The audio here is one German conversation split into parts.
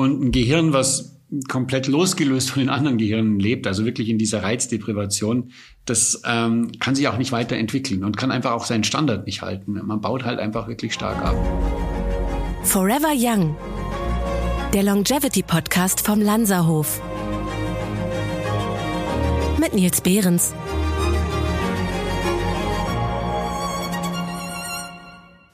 Und ein Gehirn, was komplett losgelöst von den anderen Gehirnen lebt, also wirklich in dieser Reizdeprivation, das ähm, kann sich auch nicht weiterentwickeln und kann einfach auch seinen Standard nicht halten. Man baut halt einfach wirklich stark ab. Forever Young, der Longevity Podcast vom Lanzerhof. Mit Nils Behrens.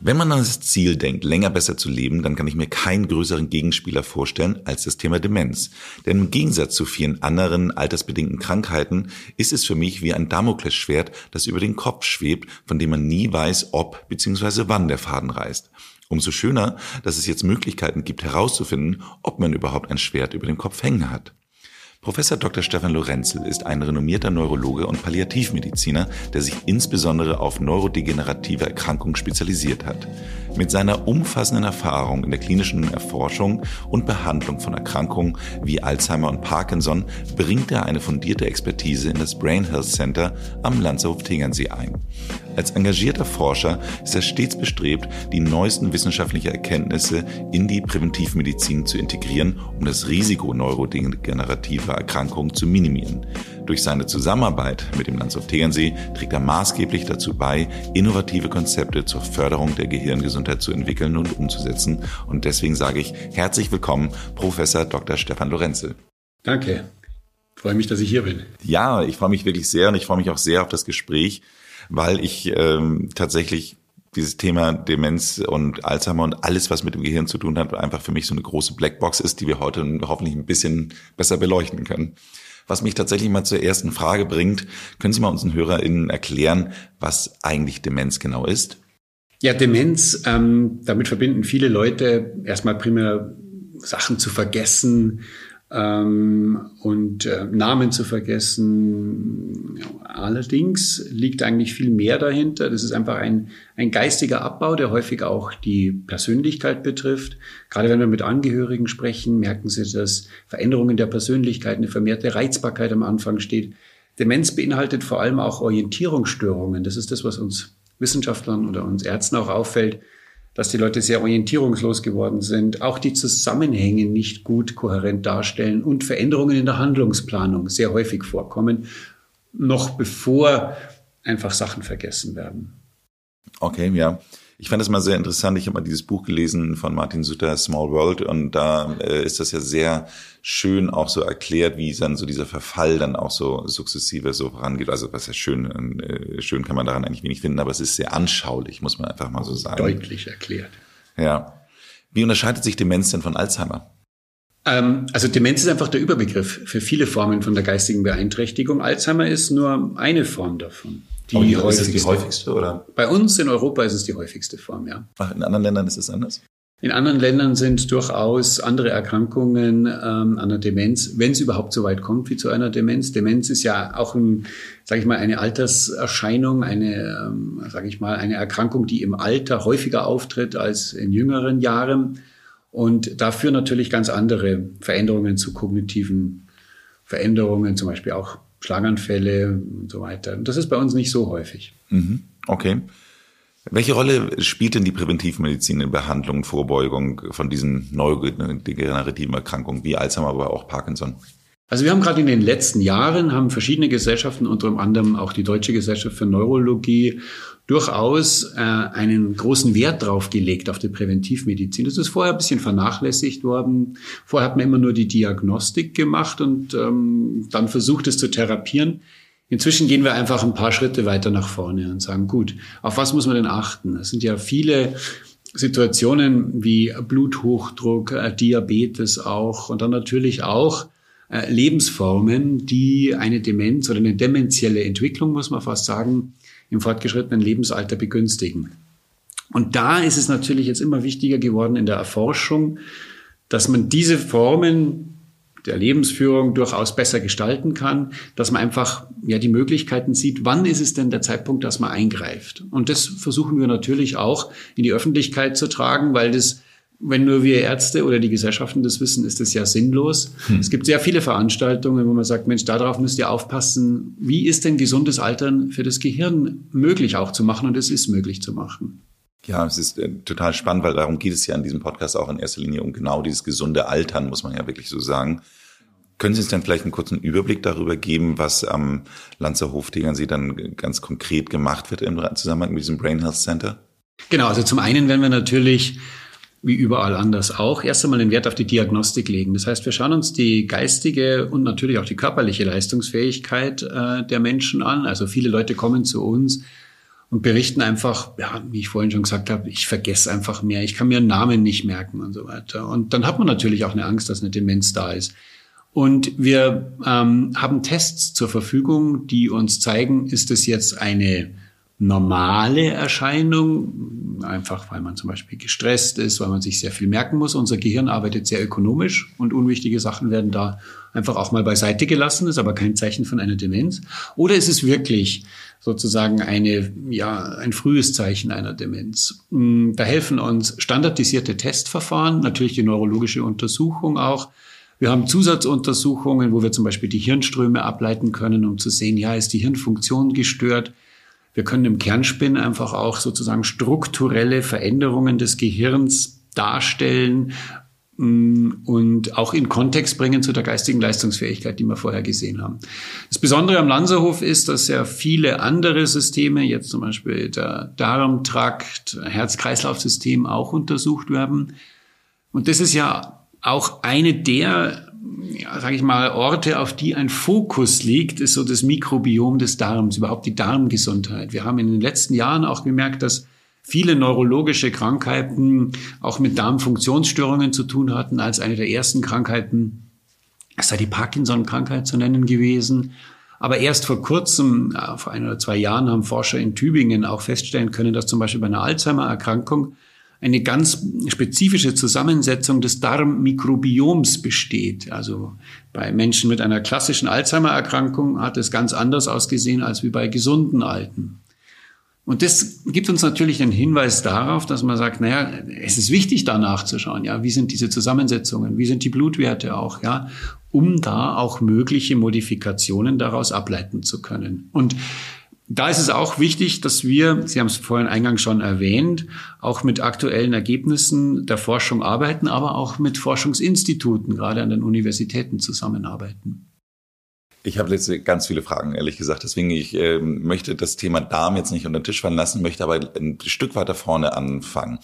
Wenn man an das Ziel denkt, länger besser zu leben, dann kann ich mir keinen größeren Gegenspieler vorstellen als das Thema Demenz. Denn im Gegensatz zu vielen anderen altersbedingten Krankheiten ist es für mich wie ein Damoklesschwert, das über den Kopf schwebt, von dem man nie weiß, ob bzw. wann der Faden reißt. Umso schöner, dass es jetzt Möglichkeiten gibt herauszufinden, ob man überhaupt ein Schwert über dem Kopf hängen hat. Professor Dr. Stefan Lorenzel ist ein renommierter Neurologe und Palliativmediziner, der sich insbesondere auf neurodegenerative Erkrankungen spezialisiert hat. Mit seiner umfassenden Erfahrung in der klinischen Erforschung und Behandlung von Erkrankungen wie Alzheimer und Parkinson bringt er eine fundierte Expertise in das Brain Health Center am Landshof Tegernsee ein. Als engagierter Forscher ist er stets bestrebt, die neuesten wissenschaftlichen Erkenntnisse in die Präventivmedizin zu integrieren, um das Risiko neurodegenerativer Erkrankungen zu minimieren. Durch seine Zusammenarbeit mit dem Landshof Tegernsee trägt er maßgeblich dazu bei, innovative Konzepte zur Förderung der Gehirngesundheit zu entwickeln und umzusetzen. Und deswegen sage ich herzlich willkommen, Professor Dr. Stefan Lorenzel. Danke. Ich freue mich, dass ich hier bin. Ja, ich freue mich wirklich sehr und ich freue mich auch sehr auf das Gespräch, weil ich ähm, tatsächlich dieses Thema Demenz und Alzheimer und alles, was mit dem Gehirn zu tun hat, einfach für mich so eine große Blackbox ist, die wir heute hoffentlich ein bisschen besser beleuchten können. Was mich tatsächlich mal zur ersten Frage bringt, können Sie mal unseren HörerInnen erklären, was eigentlich Demenz genau ist? Ja, Demenz, ähm, damit verbinden viele Leute erstmal primär Sachen zu vergessen, ähm, und äh, Namen zu vergessen. Allerdings liegt eigentlich viel mehr dahinter. Das ist einfach ein, ein geistiger Abbau, der häufig auch die Persönlichkeit betrifft. Gerade wenn wir mit Angehörigen sprechen, merken Sie, dass Veränderungen der Persönlichkeit, eine vermehrte Reizbarkeit am Anfang steht. Demenz beinhaltet vor allem auch Orientierungsstörungen. Das ist das, was uns Wissenschaftlern oder uns Ärzten auch auffällt dass die Leute sehr orientierungslos geworden sind, auch die Zusammenhänge nicht gut kohärent darstellen und Veränderungen in der Handlungsplanung sehr häufig vorkommen, noch bevor einfach Sachen vergessen werden. Okay, ja. Ich fand das mal sehr interessant. Ich habe mal dieses Buch gelesen von Martin Sutter, Small World, und da äh, ist das ja sehr schön auch so erklärt, wie dann so dieser Verfall dann auch so sukzessive so vorangeht. Also was ja schön, äh, schön kann man daran eigentlich wenig finden, aber es ist sehr anschaulich, muss man einfach mal so sagen. Deutlich erklärt. Ja. Wie unterscheidet sich Demenz denn von Alzheimer? Ähm, also Demenz ist einfach der Überbegriff für viele Formen von der geistigen Beeinträchtigung. Alzheimer ist nur eine Form davon. Die, die häufigste. Ist es die häufigste, oder? Bei uns in Europa ist es die häufigste Form, ja. Ach, in anderen Ländern ist es anders? In anderen Ländern sind durchaus andere Erkrankungen ähm, an der Demenz, wenn es überhaupt so weit kommt wie zu einer Demenz. Demenz ist ja auch ein, sage ich mal, eine Alterserscheinung, eine, ähm, sage ich mal, eine Erkrankung, die im Alter häufiger auftritt als in jüngeren Jahren und dafür natürlich ganz andere Veränderungen zu kognitiven Veränderungen, zum Beispiel auch Schlaganfälle und so weiter. Und das ist bei uns nicht so häufig. Mhm. Okay. Welche Rolle spielt denn die Präventivmedizin in Behandlung und Vorbeugung von diesen neurodegenerativen Erkrankungen wie Alzheimer, aber auch Parkinson? Also wir haben gerade in den letzten Jahren haben verschiedene Gesellschaften, unter anderem auch die Deutsche Gesellschaft für Neurologie, durchaus äh, einen großen Wert drauf gelegt auf die Präventivmedizin. Das ist vorher ein bisschen vernachlässigt worden. Vorher hat man immer nur die Diagnostik gemacht und ähm, dann versucht es zu therapieren. Inzwischen gehen wir einfach ein paar Schritte weiter nach vorne und sagen, gut, auf was muss man denn achten? Es sind ja viele Situationen wie Bluthochdruck, äh, Diabetes auch und dann natürlich auch äh, Lebensformen, die eine Demenz oder eine dementielle Entwicklung, muss man fast sagen, im fortgeschrittenen Lebensalter begünstigen. Und da ist es natürlich jetzt immer wichtiger geworden in der Erforschung, dass man diese Formen der Lebensführung durchaus besser gestalten kann, dass man einfach ja die Möglichkeiten sieht, wann ist es denn der Zeitpunkt, dass man eingreift. Und das versuchen wir natürlich auch in die Öffentlichkeit zu tragen, weil das wenn nur wir Ärzte oder die Gesellschaften das wissen, ist das ja sinnlos. Hm. Es gibt sehr viele Veranstaltungen, wo man sagt, Mensch, darauf müsst ihr aufpassen. Wie ist denn gesundes Altern für das Gehirn möglich auch zu machen? Und es ist möglich zu machen. Ja, es ist äh, total spannend, weil darum geht es ja in diesem Podcast auch in erster Linie um genau dieses gesunde Altern, muss man ja wirklich so sagen. Können Sie uns dann vielleicht einen kurzen Überblick darüber geben, was am Lanzerhof Tegernsee dann ganz konkret gemacht wird im Zusammenhang mit diesem Brain Health Center? Genau, also zum einen werden wir natürlich wie überall anders auch, erst einmal den Wert auf die Diagnostik legen. Das heißt, wir schauen uns die geistige und natürlich auch die körperliche Leistungsfähigkeit äh, der Menschen an. Also viele Leute kommen zu uns und berichten einfach, ja, wie ich vorhin schon gesagt habe, ich vergesse einfach mehr, ich kann mir einen Namen nicht merken und so weiter. Und dann hat man natürlich auch eine Angst, dass eine Demenz da ist. Und wir ähm, haben Tests zur Verfügung, die uns zeigen, ist es jetzt eine normale Erscheinung, einfach weil man zum Beispiel gestresst ist, weil man sich sehr viel merken muss. Unser Gehirn arbeitet sehr ökonomisch und unwichtige Sachen werden da einfach auch mal beiseite gelassen, ist aber kein Zeichen von einer Demenz. Oder ist es wirklich sozusagen eine, ja, ein frühes Zeichen einer Demenz? Hm, da helfen uns standardisierte Testverfahren, natürlich die neurologische Untersuchung auch. Wir haben Zusatzuntersuchungen, wo wir zum Beispiel die Hirnströme ableiten können, um zu sehen, ja, ist die Hirnfunktion gestört? Wir können im Kernspin einfach auch sozusagen strukturelle Veränderungen des Gehirns darstellen mm, und auch in Kontext bringen zu der geistigen Leistungsfähigkeit, die wir vorher gesehen haben. Das Besondere am Lanzerhof ist, dass ja viele andere Systeme, jetzt zum Beispiel der Darmtrakt, Herz-Kreislauf-System auch untersucht werden. Und das ist ja auch eine der sage ich mal, Orte, auf die ein Fokus liegt, ist so das Mikrobiom des Darms, überhaupt die Darmgesundheit. Wir haben in den letzten Jahren auch gemerkt, dass viele neurologische Krankheiten auch mit Darmfunktionsstörungen zu tun hatten. Als eine der ersten Krankheiten ist da die Parkinson-Krankheit zu nennen gewesen. Aber erst vor kurzem, vor ein oder zwei Jahren, haben Forscher in Tübingen auch feststellen können, dass zum Beispiel bei einer Alzheimer-Erkrankung eine ganz spezifische Zusammensetzung des Darmmikrobioms besteht. Also bei Menschen mit einer klassischen Alzheimer-Erkrankung hat es ganz anders ausgesehen als wie bei gesunden Alten. Und das gibt uns natürlich einen Hinweis darauf, dass man sagt, naja, es ist wichtig, da nachzuschauen, ja, wie sind diese Zusammensetzungen, wie sind die Blutwerte auch, ja, um da auch mögliche Modifikationen daraus ableiten zu können. Und da ist es auch wichtig, dass wir, Sie haben es vorhin eingangs schon erwähnt, auch mit aktuellen Ergebnissen der Forschung arbeiten, aber auch mit Forschungsinstituten, gerade an den Universitäten zusammenarbeiten. Ich habe jetzt ganz viele Fragen, ehrlich gesagt. Deswegen ich äh, möchte das Thema Darm jetzt nicht unter den Tisch fallen lassen, möchte aber ein Stück weiter vorne anfangen.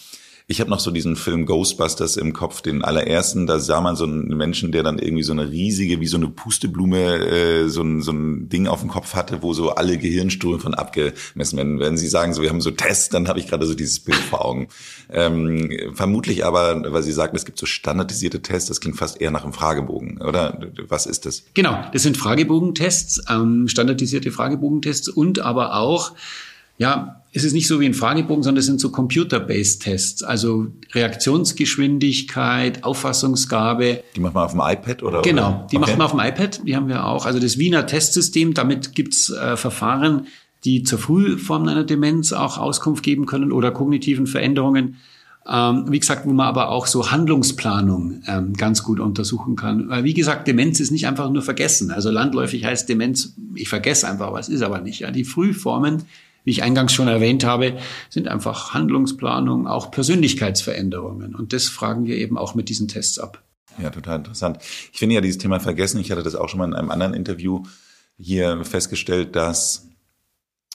Ich habe noch so diesen Film Ghostbusters im Kopf, den allerersten. Da sah man so einen Menschen, der dann irgendwie so eine riesige, wie so eine Pusteblume, äh, so, ein, so ein Ding auf dem Kopf hatte, wo so alle Gehirnströme von abgemessen werden. Wenn Sie sagen, so wir haben so Tests, dann habe ich gerade so dieses Bild vor Augen. Ähm, vermutlich aber, weil Sie sagen, es gibt so standardisierte Tests, das klingt fast eher nach einem Fragebogen, oder? Was ist das? Genau, das sind Fragebogentests, ähm, standardisierte Fragebogentests und aber auch ja, es ist nicht so wie ein Fragebogen, sondern es sind so Computer-based Tests, also Reaktionsgeschwindigkeit, Auffassungsgabe. Die macht man auf dem iPad oder? Genau, die okay. macht man auf dem iPad. Die haben wir auch. Also das Wiener Testsystem, damit gibt's äh, Verfahren, die zur Frühform einer Demenz auch Auskunft geben können oder kognitiven Veränderungen. Ähm, wie gesagt, wo man aber auch so Handlungsplanung ähm, ganz gut untersuchen kann. Weil wie gesagt, Demenz ist nicht einfach nur vergessen. Also landläufig heißt Demenz, ich vergesse einfach was, ist aber nicht. Ja, die Frühformen wie ich eingangs schon erwähnt habe, sind einfach Handlungsplanung, auch Persönlichkeitsveränderungen. Und das fragen wir eben auch mit diesen Tests ab. Ja, total interessant. Ich finde ja dieses Thema Vergessen, ich hatte das auch schon mal in einem anderen Interview hier festgestellt, dass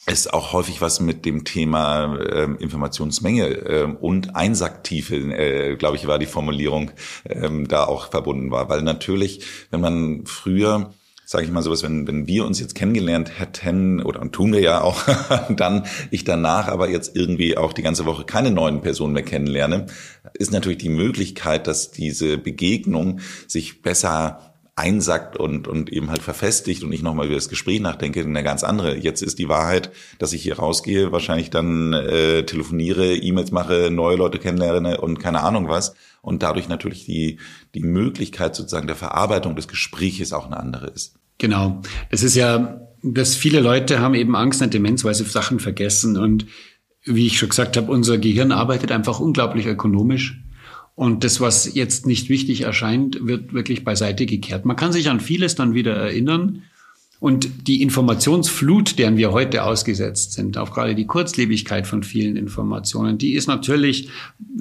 es auch häufig was mit dem Thema äh, Informationsmenge äh, und Einsacktiefe, äh, glaube ich, war die Formulierung, äh, da auch verbunden war. Weil natürlich, wenn man früher sage ich mal sowas, wenn, wenn wir uns jetzt kennengelernt hätten, oder und tun wir ja auch, dann ich danach aber jetzt irgendwie auch die ganze Woche keine neuen Personen mehr kennenlerne, ist natürlich die Möglichkeit, dass diese Begegnung sich besser einsackt und, und eben halt verfestigt und ich nochmal über das Gespräch nachdenke, eine ganz andere. Jetzt ist die Wahrheit, dass ich hier rausgehe, wahrscheinlich dann äh, telefoniere, E-Mails mache, neue Leute kennenlerne und keine Ahnung was. Und dadurch natürlich die, die Möglichkeit sozusagen der Verarbeitung des Gespräches auch eine andere ist. Genau. Es ist ja, dass viele Leute haben eben Angst an Demenz, weil sie Sachen vergessen. Und wie ich schon gesagt habe, unser Gehirn arbeitet einfach unglaublich ökonomisch. Und das, was jetzt nicht wichtig erscheint, wird wirklich beiseite gekehrt. Man kann sich an vieles dann wieder erinnern. Und die Informationsflut, deren wir heute ausgesetzt sind, auch gerade die Kurzlebigkeit von vielen Informationen, die ist natürlich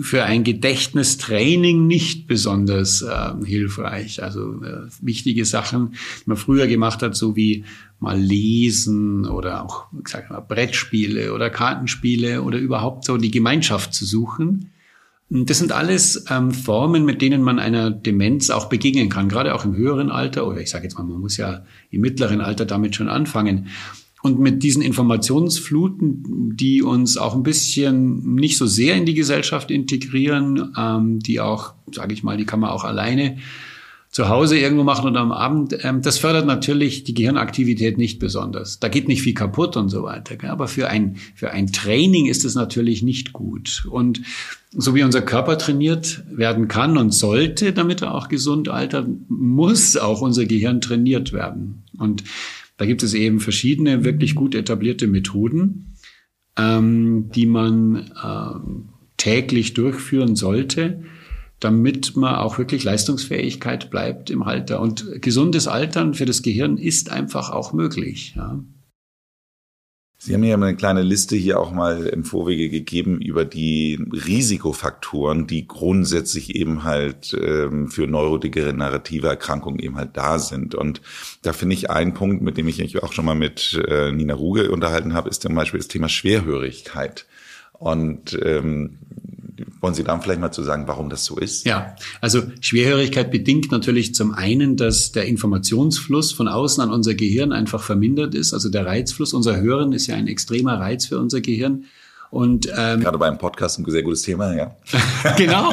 für ein Gedächtnistraining nicht besonders äh, hilfreich. Also äh, wichtige Sachen, die man früher gemacht hat, so wie mal lesen oder auch sag mal, Brettspiele oder Kartenspiele oder überhaupt so die Gemeinschaft zu suchen, das sind alles ähm, Formen, mit denen man einer Demenz auch begegnen kann, gerade auch im höheren Alter oder ich sage jetzt mal, man muss ja im mittleren Alter damit schon anfangen. Und mit diesen Informationsfluten, die uns auch ein bisschen nicht so sehr in die Gesellschaft integrieren, ähm, die auch, sage ich mal, die kann man auch alleine zu Hause irgendwo machen oder am Abend, ähm, das fördert natürlich die Gehirnaktivität nicht besonders. Da geht nicht viel kaputt und so weiter. Gell? Aber für ein, für ein Training ist es natürlich nicht gut. Und so wie unser Körper trainiert werden kann und sollte, damit er auch gesund altert, muss auch unser Gehirn trainiert werden. Und da gibt es eben verschiedene wirklich gut etablierte Methoden, ähm, die man äh, täglich durchführen sollte damit man auch wirklich Leistungsfähigkeit bleibt im Alter. Und gesundes Altern für das Gehirn ist einfach auch möglich. Ja. Sie haben ja eine kleine Liste hier auch mal im Vorwege gegeben über die Risikofaktoren, die grundsätzlich eben halt ähm, für neurodegenerative Erkrankungen eben halt da sind. Und da finde ich einen Punkt, mit dem ich mich auch schon mal mit äh, Nina Ruge unterhalten habe, ist zum Beispiel das Thema Schwerhörigkeit. Und ähm, wollen Sie da vielleicht mal zu sagen, warum das so ist? Ja, also Schwerhörigkeit bedingt natürlich zum einen, dass der Informationsfluss von außen an unser Gehirn einfach vermindert ist. Also der Reizfluss, unser Hören ist ja ein extremer Reiz für unser Gehirn. Und ähm, gerade beim Podcast ein sehr gutes Thema, ja. genau.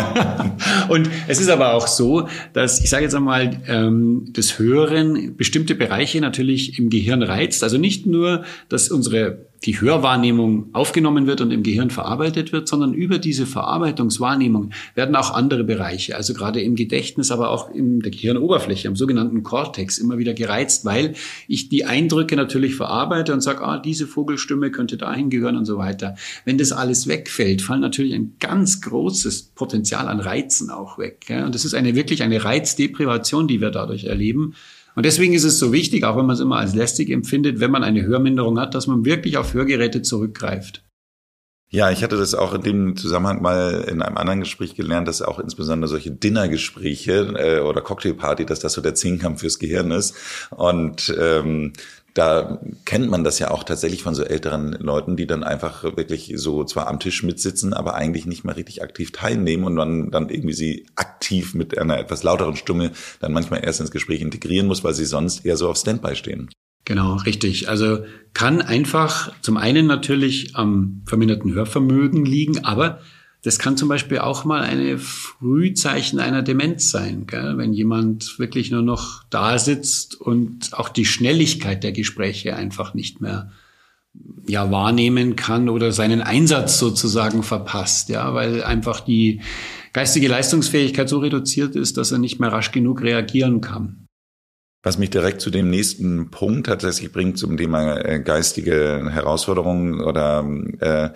Und es ist aber auch so, dass ich sage jetzt einmal, ähm, das Hören bestimmte Bereiche natürlich im Gehirn reizt. Also nicht nur, dass unsere die Hörwahrnehmung aufgenommen wird und im Gehirn verarbeitet wird, sondern über diese Verarbeitungswahrnehmung werden auch andere Bereiche, also gerade im Gedächtnis, aber auch in der Gehirnoberfläche, am sogenannten Cortex, immer wieder gereizt, weil ich die Eindrücke natürlich verarbeite und sage, ah, diese Vogelstimme könnte dahin gehören und so weiter. Wenn das alles wegfällt, fallen natürlich ein ganz großes Potenzial an Reizen auch weg. Und das ist eine wirklich eine Reizdeprivation, die wir dadurch erleben. Und deswegen ist es so wichtig, auch wenn man es immer als lästig empfindet, wenn man eine Hörminderung hat, dass man wirklich auf Hörgeräte zurückgreift. Ja, ich hatte das auch in dem Zusammenhang mal in einem anderen Gespräch gelernt, dass auch insbesondere solche Dinnergespräche äh, oder Cocktailparty, dass das so der Zehnkampf fürs Gehirn ist. Und ähm, da kennt man das ja auch tatsächlich von so älteren Leuten, die dann einfach wirklich so zwar am Tisch mitsitzen, aber eigentlich nicht mehr richtig aktiv teilnehmen und man dann irgendwie sie aktiv mit einer etwas lauteren Stimme dann manchmal erst ins Gespräch integrieren muss, weil sie sonst eher so auf Standby stehen. Genau, richtig. Also kann einfach zum einen natürlich am verminderten Hörvermögen liegen, aber das kann zum Beispiel auch mal eine Frühzeichen einer Demenz sein, gell? wenn jemand wirklich nur noch da sitzt und auch die Schnelligkeit der Gespräche einfach nicht mehr ja wahrnehmen kann oder seinen Einsatz sozusagen verpasst, ja, weil einfach die geistige Leistungsfähigkeit so reduziert ist, dass er nicht mehr rasch genug reagieren kann. Was mich direkt zu dem nächsten Punkt tatsächlich bringt, zum Thema äh, geistige Herausforderungen oder äh,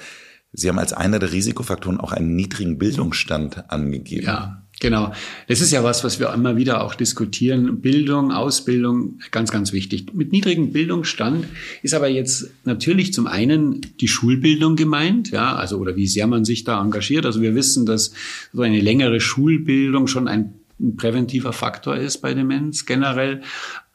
Sie haben als einer der Risikofaktoren auch einen niedrigen Bildungsstand angegeben. Ja, genau. Das ist ja was, was wir immer wieder auch diskutieren. Bildung, Ausbildung, ganz, ganz wichtig. Mit niedrigem Bildungsstand ist aber jetzt natürlich zum einen die Schulbildung gemeint, ja, also oder wie sehr man sich da engagiert. Also wir wissen, dass so eine längere Schulbildung schon ein ein präventiver Faktor ist bei Demenz generell.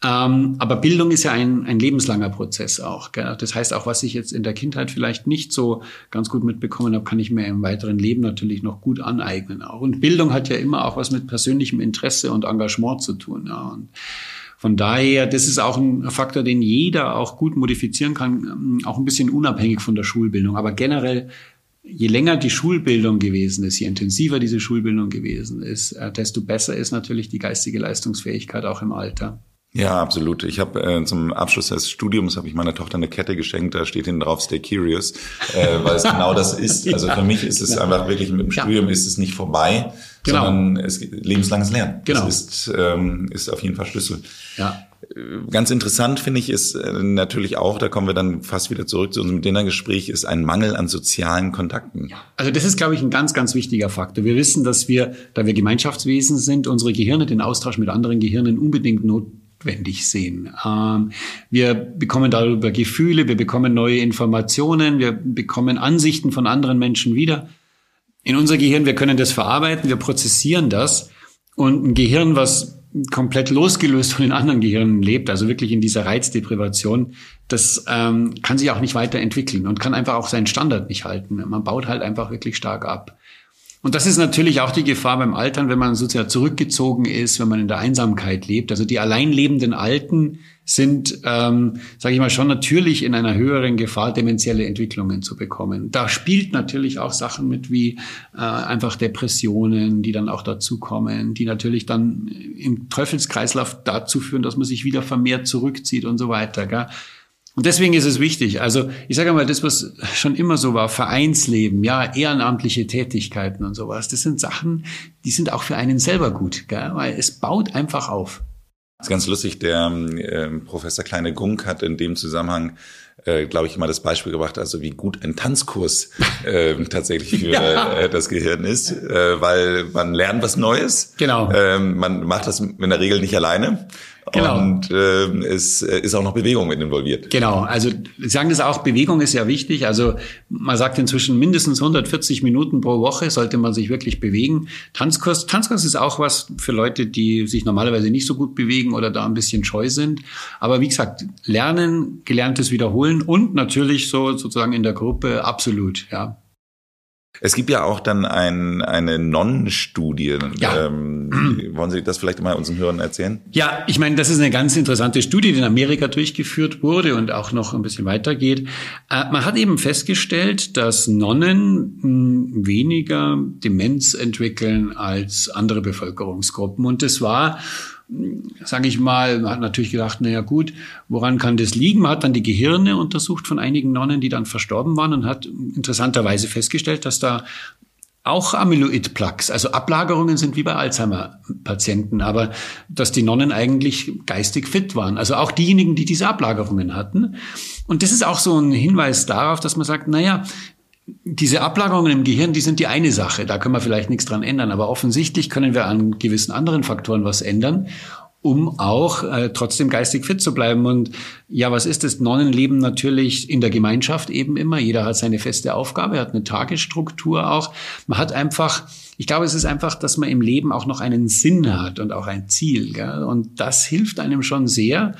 Ähm, aber Bildung ist ja ein, ein lebenslanger Prozess auch. Gell? Das heißt, auch was ich jetzt in der Kindheit vielleicht nicht so ganz gut mitbekommen habe, kann ich mir im weiteren Leben natürlich noch gut aneignen. Auch. Und Bildung hat ja immer auch was mit persönlichem Interesse und Engagement zu tun. Ja. Und von daher, das ist auch ein Faktor, den jeder auch gut modifizieren kann, ähm, auch ein bisschen unabhängig von der Schulbildung. Aber generell je länger die Schulbildung gewesen ist, je intensiver diese Schulbildung gewesen ist, äh, desto besser ist natürlich die geistige Leistungsfähigkeit auch im Alter. Ja, absolut. Ich habe äh, zum Abschluss des Studiums habe ich meiner Tochter eine Kette geschenkt, da steht hinten drauf Stay Curious, äh, weil es genau das ist. Also für mich ist es ja. einfach wirklich mit dem Studium ja. ist es nicht vorbei, genau. sondern es lebenslanges Lernen. Genau. Das ist, ähm, ist auf jeden Fall Schlüssel. Ja. Äh, ganz interessant finde ich ist äh, natürlich auch, da kommen wir dann fast wieder zurück zu unserem Dinnergespräch, ist ein Mangel an sozialen Kontakten. Also das ist, glaube ich, ein ganz, ganz wichtiger Faktor. Wir wissen, dass wir, da wir Gemeinschaftswesen sind, unsere Gehirne den Austausch mit anderen Gehirnen unbedingt not notwendig sehen. Ähm, wir bekommen darüber Gefühle, wir bekommen neue Informationen, wir bekommen Ansichten von anderen Menschen wieder. In unser Gehirn, wir können das verarbeiten, wir prozessieren das. Und ein Gehirn, was komplett losgelöst von den anderen Gehirnen lebt, also wirklich in dieser Reizdeprivation, das ähm, kann sich auch nicht weiterentwickeln und kann einfach auch seinen Standard nicht halten. Man baut halt einfach wirklich stark ab. Und das ist natürlich auch die Gefahr beim Altern, wenn man sozusagen zurückgezogen ist, wenn man in der Einsamkeit lebt. Also die allein lebenden Alten sind, ähm, sage ich mal, schon natürlich in einer höheren Gefahr, dementielle Entwicklungen zu bekommen. Da spielt natürlich auch Sachen mit wie äh, einfach Depressionen, die dann auch dazukommen, die natürlich dann im Teufelskreislauf dazu führen, dass man sich wieder vermehrt zurückzieht und so weiter. Gell? Und deswegen ist es wichtig. Also ich sage mal, das, was schon immer so war, Vereinsleben, ja, ehrenamtliche Tätigkeiten und sowas, das sind Sachen, die sind auch für einen selber gut, gell? weil es baut einfach auf. Das ist ganz lustig, der äh, Professor Kleine Gunk hat in dem Zusammenhang äh, glaube ich, mal das Beispiel gebracht, also wie gut ein Tanzkurs äh, tatsächlich für ja. äh, das Gehirn ist, äh, weil man lernt was Neues. Genau. Ähm, man macht das in der Regel nicht alleine. Genau. Und äh, es ist auch noch Bewegung mit involviert. Genau, also Sie sagen das auch, Bewegung ist ja wichtig. Also man sagt inzwischen mindestens 140 Minuten pro Woche sollte man sich wirklich bewegen. Tanzkurs, Tanzkurs ist auch was für Leute, die sich normalerweise nicht so gut bewegen oder da ein bisschen scheu sind. Aber wie gesagt, lernen, gelerntes wiederholen und natürlich so sozusagen in der Gruppe absolut, ja. Es gibt ja auch dann ein, eine Nonnenstudie. Ja. Ähm, wollen Sie das vielleicht mal unseren Hörern erzählen? Ja, ich meine, das ist eine ganz interessante Studie, die in Amerika durchgeführt wurde und auch noch ein bisschen weitergeht. Äh, man hat eben festgestellt, dass Nonnen mh, hm, weniger Demenz entwickeln als andere Bevölkerungsgruppen. Und das war sage ich mal, man hat natürlich gedacht, naja gut, woran kann das liegen? Man hat dann die Gehirne untersucht von einigen Nonnen, die dann verstorben waren und hat interessanterweise festgestellt, dass da auch Amyloid-Plaques, also Ablagerungen sind wie bei Alzheimer-Patienten, aber dass die Nonnen eigentlich geistig fit waren. Also auch diejenigen, die diese Ablagerungen hatten. Und das ist auch so ein Hinweis darauf, dass man sagt, naja, diese Ablagerungen im Gehirn, die sind die eine Sache. Da können wir vielleicht nichts dran ändern. Aber offensichtlich können wir an gewissen anderen Faktoren was ändern, um auch äh, trotzdem geistig fit zu bleiben. Und ja, was ist das? Nonnen leben natürlich in der Gemeinschaft eben immer. Jeder hat seine feste Aufgabe, hat eine Tagesstruktur auch. Man hat einfach, ich glaube, es ist einfach, dass man im Leben auch noch einen Sinn hat und auch ein Ziel. Gell? Und das hilft einem schon sehr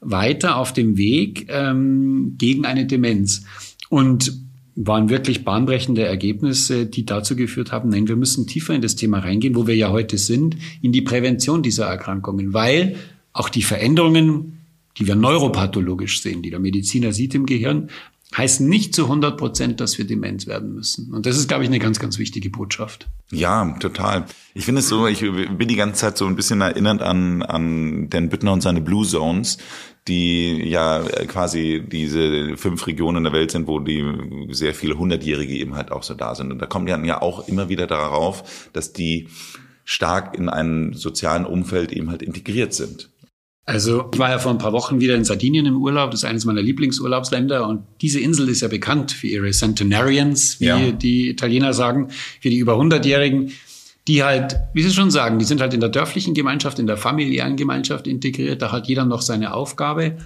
weiter auf dem Weg ähm, gegen eine Demenz. Und waren wirklich bahnbrechende Ergebnisse, die dazu geführt haben, nein, wir müssen tiefer in das Thema reingehen, wo wir ja heute sind, in die Prävention dieser Erkrankungen, weil auch die Veränderungen, die wir neuropathologisch sehen, die der Mediziner sieht im Gehirn, heißen nicht zu 100 Prozent, dass wir dement werden müssen. Und das ist, glaube ich, eine ganz, ganz wichtige Botschaft. Ja, total. Ich finde es so, ich bin die ganze Zeit so ein bisschen erinnert an, an Dan Büttner und seine Blue Zones, die ja quasi diese fünf Regionen der Welt sind, wo die sehr viele Hundertjährige eben halt auch so da sind. Und da kommt dann ja auch immer wieder darauf, dass die stark in einem sozialen Umfeld eben halt integriert sind. Also ich war ja vor ein paar Wochen wieder in Sardinien im Urlaub. Das ist eines meiner Lieblingsurlaubsländer. Und diese Insel ist ja bekannt für ihre Centenarians, wie ja. die Italiener sagen, für die über 100-Jährigen, die halt, wie Sie schon sagen, die sind halt in der dörflichen Gemeinschaft, in der familiären Gemeinschaft integriert. Da hat jeder noch seine Aufgabe.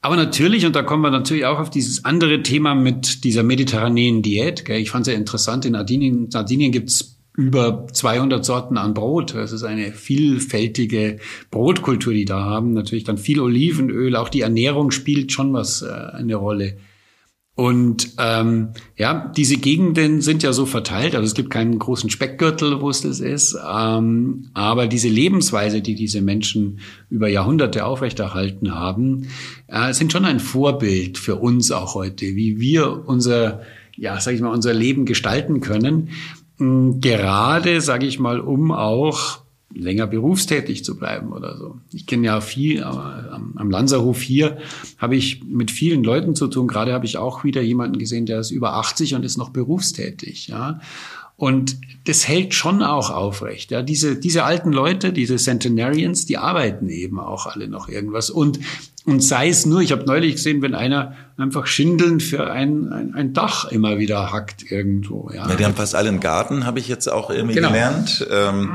Aber natürlich, und da kommen wir natürlich auch auf dieses andere Thema mit dieser mediterranen Diät. Ich fand es sehr interessant, in Sardinien, Sardinien gibt's über 200 Sorten an Brot. Es ist eine vielfältige Brotkultur, die da haben. Natürlich dann viel Olivenöl. Auch die Ernährung spielt schon was äh, eine Rolle. Und ähm, ja, diese Gegenden sind ja so verteilt. Also es gibt keinen großen Speckgürtel, wo es das ist. Ähm, aber diese Lebensweise, die diese Menschen über Jahrhunderte aufrechterhalten haben, äh, sind schon ein Vorbild für uns auch heute, wie wir unser ja, sag ich mal, unser Leben gestalten können. Gerade, sage ich mal, um auch länger berufstätig zu bleiben oder so. Ich kenne ja viel, am, am Lanzerhof hier habe ich mit vielen Leuten zu tun. Gerade habe ich auch wieder jemanden gesehen, der ist über 80 und ist noch berufstätig. Ja. Und das hält schon auch aufrecht. Ja, diese, diese alten Leute, diese Centenarians, die arbeiten eben auch alle noch irgendwas. Und, und sei es nur, ich habe neulich gesehen, wenn einer einfach Schindeln für ein, ein, ein Dach immer wieder hackt irgendwo. Ja. ja, die haben fast alle einen Garten, habe ich jetzt auch irgendwie genau. gelernt. Ähm,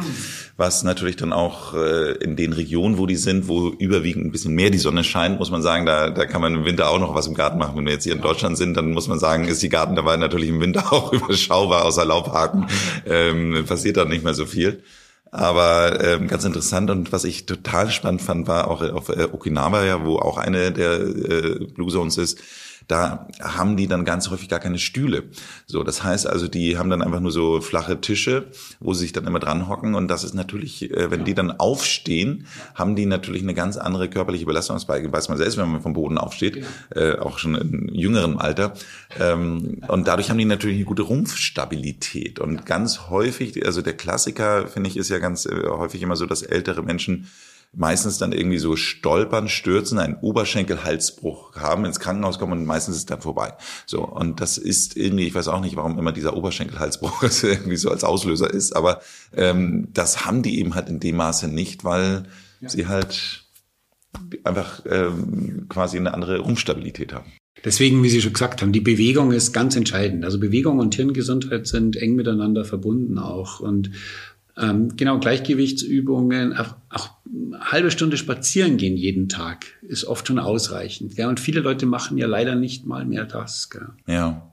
was natürlich dann auch äh, in den Regionen, wo die sind, wo überwiegend ein bisschen mehr die Sonne scheint, muss man sagen, da, da kann man im Winter auch noch was im Garten machen. Wenn wir jetzt hier in Deutschland sind, dann muss man sagen, ist die Gartenarbeit natürlich im Winter auch überschaubar, außer Laubhaken ähm, passiert da nicht mehr so viel. Aber ähm, ganz interessant und was ich total spannend fand, war auch auf äh, Okinawa, ja, wo auch eine der äh, Blue Zones ist, da haben die dann ganz häufig gar keine Stühle. So, das heißt also, die haben dann einfach nur so flache Tische, wo sie sich dann immer dran hocken. Und das ist natürlich, äh, wenn die dann aufstehen, haben die natürlich eine ganz andere körperliche Belastung. Das weiß man selbst, wenn man vom Boden aufsteht, äh, auch schon in jüngerem Alter. Ähm, und dadurch haben die natürlich eine gute Rumpfstabilität. Und ganz häufig, also der Klassiker, finde ich, ist ja ganz äh, häufig immer so, dass ältere Menschen meistens dann irgendwie so stolpern, stürzen, einen Oberschenkelhalsbruch haben, ins Krankenhaus kommen und meistens ist dann vorbei. So. Und das ist irgendwie, ich weiß auch nicht, warum immer dieser Oberschenkelhalsbruch irgendwie so als Auslöser ist, aber ähm, das haben die eben halt in dem Maße nicht, weil ja. sie halt einfach ähm, quasi eine andere Rumpfstabilität haben. Deswegen, wie Sie schon gesagt haben, die Bewegung ist ganz entscheidend. Also Bewegung und Hirngesundheit sind eng miteinander verbunden auch. Und ähm, genau, Gleichgewichtsübungen, auch, auch halbe Stunde spazieren gehen jeden Tag ist oft schon ausreichend. Ja, und viele Leute machen ja leider nicht mal mehr das. Gell? Ja.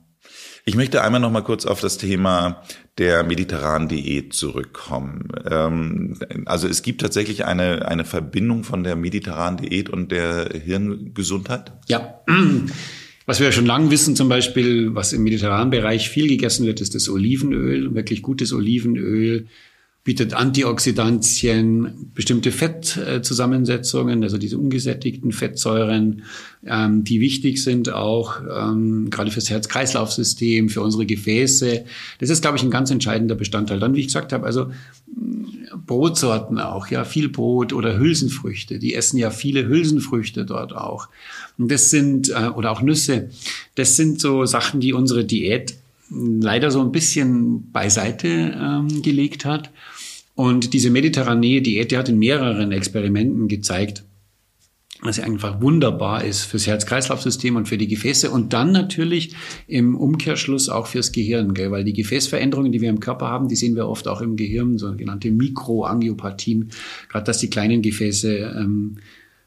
Ich möchte einmal noch mal kurz auf das Thema der mediterranen Diät zurückkommen. Ähm, also es gibt tatsächlich eine, eine Verbindung von der mediterranen Diät und der Hirngesundheit? Ja. Was wir schon lange wissen, zum Beispiel, was im mediterranen Bereich viel gegessen wird, ist das Olivenöl, wirklich gutes Olivenöl bietet Antioxidantien, bestimmte Fettzusammensetzungen, also diese ungesättigten Fettsäuren, ähm, die wichtig sind auch ähm, gerade fürs Herz-Kreislauf-System, für unsere Gefäße. Das ist, glaube ich, ein ganz entscheidender Bestandteil. Dann, wie ich gesagt habe, also Brotsorten auch, ja, viel Brot oder Hülsenfrüchte. Die essen ja viele Hülsenfrüchte dort auch. Und das sind, äh, oder auch Nüsse. Das sind so Sachen, die unsere Diät leider so ein bisschen beiseite ähm, gelegt hat. Und diese mediterrane Diät, die hat in mehreren Experimenten gezeigt, dass sie einfach wunderbar ist fürs Herz-Kreislauf-System und für die Gefäße und dann natürlich im Umkehrschluss auch fürs Gehirn, gell? weil die Gefäßveränderungen, die wir im Körper haben, die sehen wir oft auch im Gehirn, sogenannte Mikroangiopathien, gerade dass die kleinen Gefäße ähm,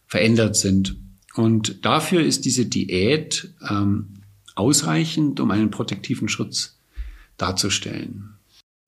verändert sind. Und dafür ist diese Diät ähm, ausreichend, um einen protektiven Schutz darzustellen.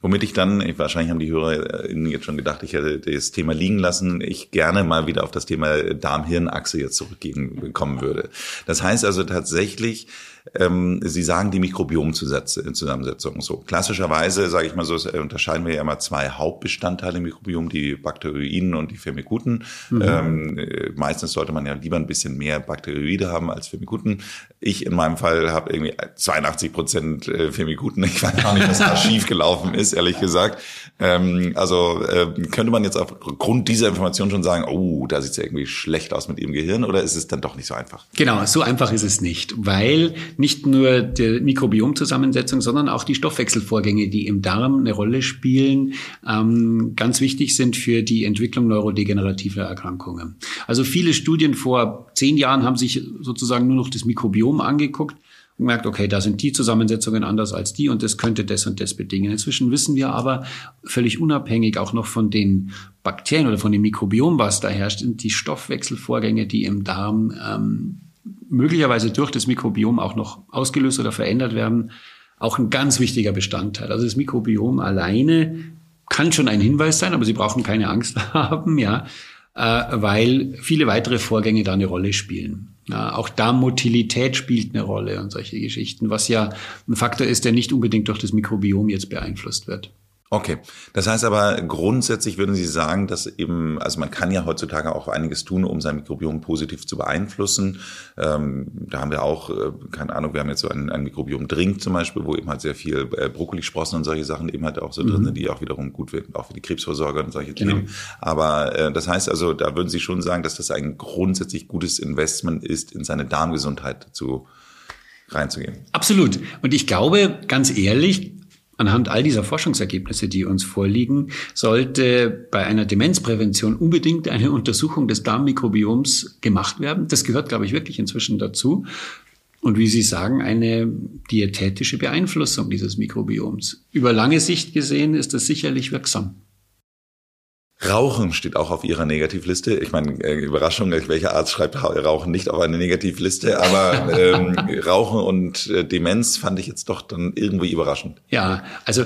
Womit ich dann, wahrscheinlich haben die Hörer jetzt schon gedacht, ich hätte das Thema liegen lassen, ich gerne mal wieder auf das Thema Darm-Hirn-Achse jetzt zurückgehen kommen würde. Das heißt also tatsächlich, ähm, Sie sagen die Mikrobiomzusammensetzung. So klassischerweise, sage ich mal so, unterscheiden wir ja immer zwei Hauptbestandteile im Mikrobiom, die Bakterioiden und die Firmikuten. Mhm. Ähm, meistens sollte man ja lieber ein bisschen mehr Bakterioide haben als Firmikuten. Ich in meinem Fall habe irgendwie 82 Prozent äh, Firmikuten. Ich weiß gar nicht, was da schief gelaufen ist, ehrlich gesagt. Ähm, also äh, könnte man jetzt aufgrund dieser Information schon sagen, oh, da sieht es ja irgendwie schlecht aus mit Ihrem Gehirn, oder ist es dann doch nicht so einfach? Genau, so einfach ist es nicht, weil nicht nur die Mikrobiomzusammensetzung, sondern auch die Stoffwechselvorgänge, die im Darm eine Rolle spielen, ähm, ganz wichtig sind für die Entwicklung neurodegenerativer Erkrankungen. Also viele Studien vor zehn Jahren haben sich sozusagen nur noch das Mikrobiom angeguckt und merkt, okay, da sind die Zusammensetzungen anders als die und das könnte das und das bedingen. Inzwischen wissen wir aber völlig unabhängig auch noch von den Bakterien oder von dem Mikrobiom, was da herrscht, sind die Stoffwechselvorgänge, die im Darm ähm, möglicherweise durch das Mikrobiom auch noch ausgelöst oder verändert werden, auch ein ganz wichtiger Bestandteil. Also das Mikrobiom alleine kann schon ein Hinweis sein, aber Sie brauchen keine Angst haben, ja, äh, weil viele weitere Vorgänge da eine Rolle spielen. Ja, auch Darmmotilität spielt eine Rolle und solche Geschichten, was ja ein Faktor ist, der nicht unbedingt durch das Mikrobiom jetzt beeinflusst wird. Okay, das heißt aber grundsätzlich würden Sie sagen, dass eben, also man kann ja heutzutage auch einiges tun, um sein Mikrobiom positiv zu beeinflussen. Ähm, da haben wir auch, äh, keine Ahnung, wir haben jetzt so einen, einen Mikrobiom-Drink zum Beispiel, wo eben halt sehr viel äh, Brokkolisprossen und solche Sachen eben halt auch so mhm. drin sind, die auch wiederum gut werden, auch für die Krebsvorsorge und solche genau. Themen. Aber äh, das heißt also, da würden Sie schon sagen, dass das ein grundsätzlich gutes Investment ist, in seine Darmgesundheit zu reinzugehen. Absolut. Und ich glaube, ganz ehrlich, Anhand all dieser Forschungsergebnisse, die uns vorliegen, sollte bei einer Demenzprävention unbedingt eine Untersuchung des Darmmikrobioms gemacht werden. Das gehört, glaube ich, wirklich inzwischen dazu. Und wie Sie sagen, eine diätetische Beeinflussung dieses Mikrobioms. Über lange Sicht gesehen ist das sicherlich wirksam. Rauchen steht auch auf Ihrer Negativliste. Ich meine, äh, Überraschung, welcher Arzt schreibt Rauchen nicht auf eine Negativliste, aber ähm, Rauchen und äh, Demenz fand ich jetzt doch dann irgendwie überraschend. Ja, also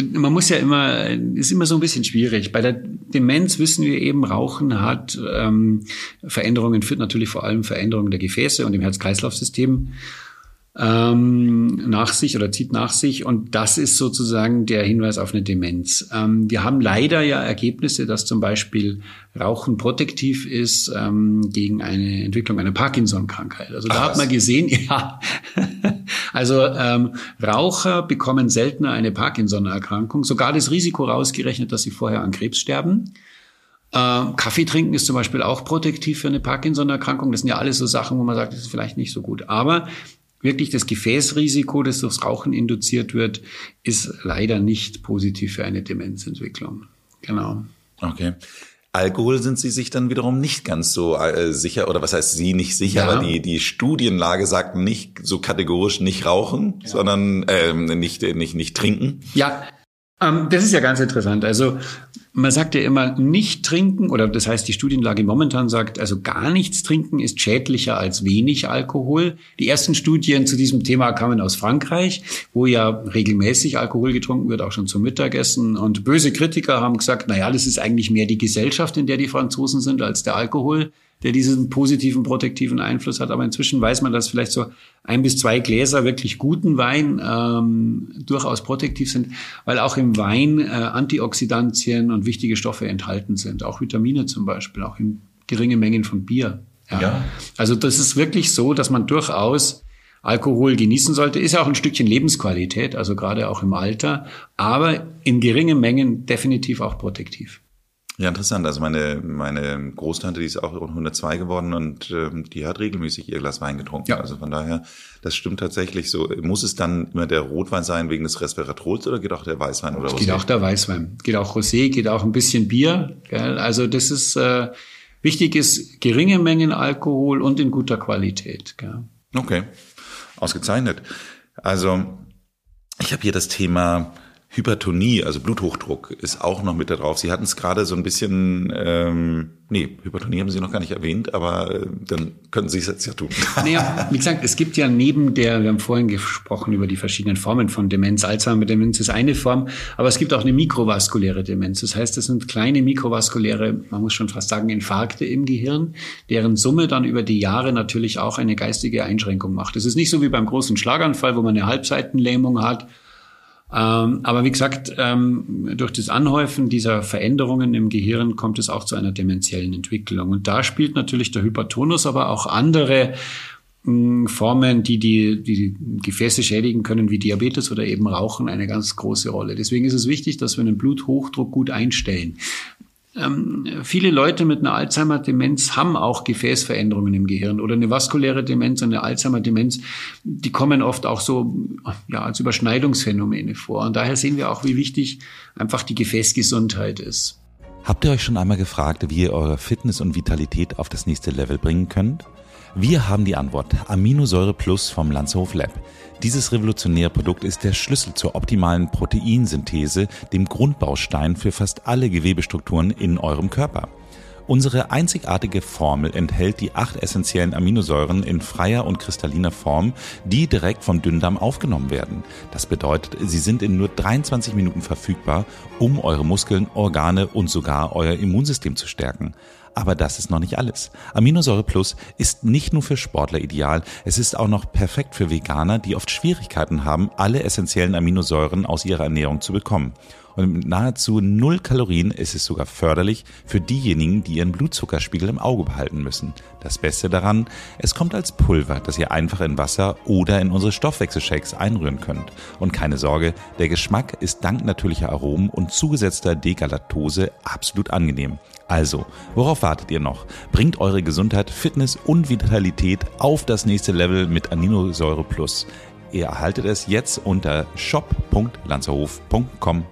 man muss ja immer, ist immer so ein bisschen schwierig. Bei der Demenz wissen wir eben, Rauchen hat ähm, Veränderungen, führt natürlich vor allem Veränderungen der Gefäße und im Herz-Kreislauf-System ähm, nach sich oder zieht nach sich. Und das ist sozusagen der Hinweis auf eine Demenz. Ähm, wir haben leider ja Ergebnisse, dass zum Beispiel Rauchen protektiv ist ähm, gegen eine Entwicklung einer Parkinson-Krankheit. Also da Ach, hat man gesehen, ja, also ähm, Raucher bekommen seltener eine Parkinson-Erkrankung, sogar das Risiko rausgerechnet, dass sie vorher an Krebs sterben. Äh, Kaffee trinken ist zum Beispiel auch protektiv für eine Parkinson-Erkrankung. Das sind ja alles so Sachen, wo man sagt, das ist vielleicht nicht so gut. Aber wirklich das Gefäßrisiko, das durchs Rauchen induziert wird, ist leider nicht positiv für eine Demenzentwicklung. Genau. Okay. Alkohol sind Sie sich dann wiederum nicht ganz so äh, sicher, oder was heißt Sie nicht sicher, ja. aber die, die Studienlage sagt nicht so kategorisch nicht rauchen, ja. sondern äh, nicht, nicht, nicht trinken. Ja, ähm, das ist ja ganz interessant. Also man sagt ja immer nicht trinken oder das heißt die Studienlage momentan sagt, also gar nichts trinken ist schädlicher als wenig Alkohol. Die ersten Studien zu diesem Thema kamen aus Frankreich, wo ja regelmäßig Alkohol getrunken wird, auch schon zum Mittagessen. Und böse Kritiker haben gesagt, na ja, das ist eigentlich mehr die Gesellschaft, in der die Franzosen sind, als der Alkohol der diesen positiven protektiven Einfluss hat. Aber inzwischen weiß man, dass vielleicht so ein bis zwei Gläser wirklich guten Wein ähm, durchaus protektiv sind, weil auch im Wein äh, Antioxidantien und wichtige Stoffe enthalten sind, auch Vitamine zum Beispiel, auch in geringe Mengen von Bier. Ja. ja. Also das ist wirklich so, dass man durchaus Alkohol genießen sollte. Ist ja auch ein Stückchen Lebensqualität, also gerade auch im Alter, aber in geringen Mengen definitiv auch protektiv. Ja, interessant. Also meine, meine Großtante, die ist auch 102 geworden und ähm, die hat regelmäßig ihr Glas Wein getrunken. Ja. Also von daher, das stimmt tatsächlich so. Muss es dann immer der Rotwein sein wegen des Resveratrols oder geht auch der Weißwein oder Rosé? Geht auch der Weißwein. Geht auch Rosé, geht auch ein bisschen Bier. Gell? Also das ist, äh, wichtig ist geringe Mengen Alkohol und in guter Qualität. Gell? Okay, ausgezeichnet. Also ich habe hier das Thema Hypertonie, also Bluthochdruck, ist auch noch mit da drauf. Sie hatten es gerade so ein bisschen, ähm, nee, Hypertonie haben Sie noch gar nicht erwähnt, aber äh, dann könnten Sie es jetzt ja tun. Naja, wie gesagt, es gibt ja neben der, wir haben vorhin gesprochen über die verschiedenen Formen von Demenz. Alzheimer-Demenz ist eine Form, aber es gibt auch eine mikrovaskuläre Demenz. Das heißt, es sind kleine mikrovaskuläre, man muss schon fast sagen, Infarkte im Gehirn, deren Summe dann über die Jahre natürlich auch eine geistige Einschränkung macht. Es ist nicht so wie beim großen Schlaganfall, wo man eine Halbseitenlähmung hat ähm, aber wie gesagt, ähm, durch das Anhäufen dieser Veränderungen im Gehirn kommt es auch zu einer dementiellen Entwicklung. Und da spielt natürlich der Hypertonus, aber auch andere hm, Formen, die die, die Gefäße schädigen können, wie Diabetes oder eben Rauchen, eine ganz große Rolle. Deswegen ist es wichtig, dass wir den Bluthochdruck gut einstellen. Ähm, viele Leute mit einer Alzheimer-Demenz haben auch Gefäßveränderungen im Gehirn oder eine vaskuläre Demenz und eine Alzheimer-Demenz, die kommen oft auch so ja, als Überschneidungsphänomene vor. Und daher sehen wir auch, wie wichtig einfach die Gefäßgesundheit ist. Habt ihr euch schon einmal gefragt, wie ihr eure Fitness und Vitalität auf das nächste Level bringen könnt? Wir haben die Antwort. Aminosäure Plus vom Lanzhof Lab. Dieses revolutionäre Produkt ist der Schlüssel zur optimalen Proteinsynthese, dem Grundbaustein für fast alle Gewebestrukturen in eurem Körper. Unsere einzigartige Formel enthält die acht essentiellen Aminosäuren in freier und kristalliner Form, die direkt vom Dünndarm aufgenommen werden. Das bedeutet, sie sind in nur 23 Minuten verfügbar, um eure Muskeln, Organe und sogar euer Immunsystem zu stärken. Aber das ist noch nicht alles. Aminosäure Plus ist nicht nur für Sportler ideal, es ist auch noch perfekt für Veganer, die oft Schwierigkeiten haben, alle essentiellen Aminosäuren aus ihrer Ernährung zu bekommen. Und mit nahezu null Kalorien ist es sogar förderlich für diejenigen, die ihren Blutzuckerspiegel im Auge behalten müssen. Das Beste daran, es kommt als Pulver, das ihr einfach in Wasser oder in unsere Stoffwechselshakes einrühren könnt. Und keine Sorge, der Geschmack ist dank natürlicher Aromen und zugesetzter Degalaktose absolut angenehm. Also, worauf wartet ihr noch? Bringt eure Gesundheit, Fitness und Vitalität auf das nächste Level mit Aminosäure Plus. Ihr erhaltet es jetzt unter shop.lanzerhof.com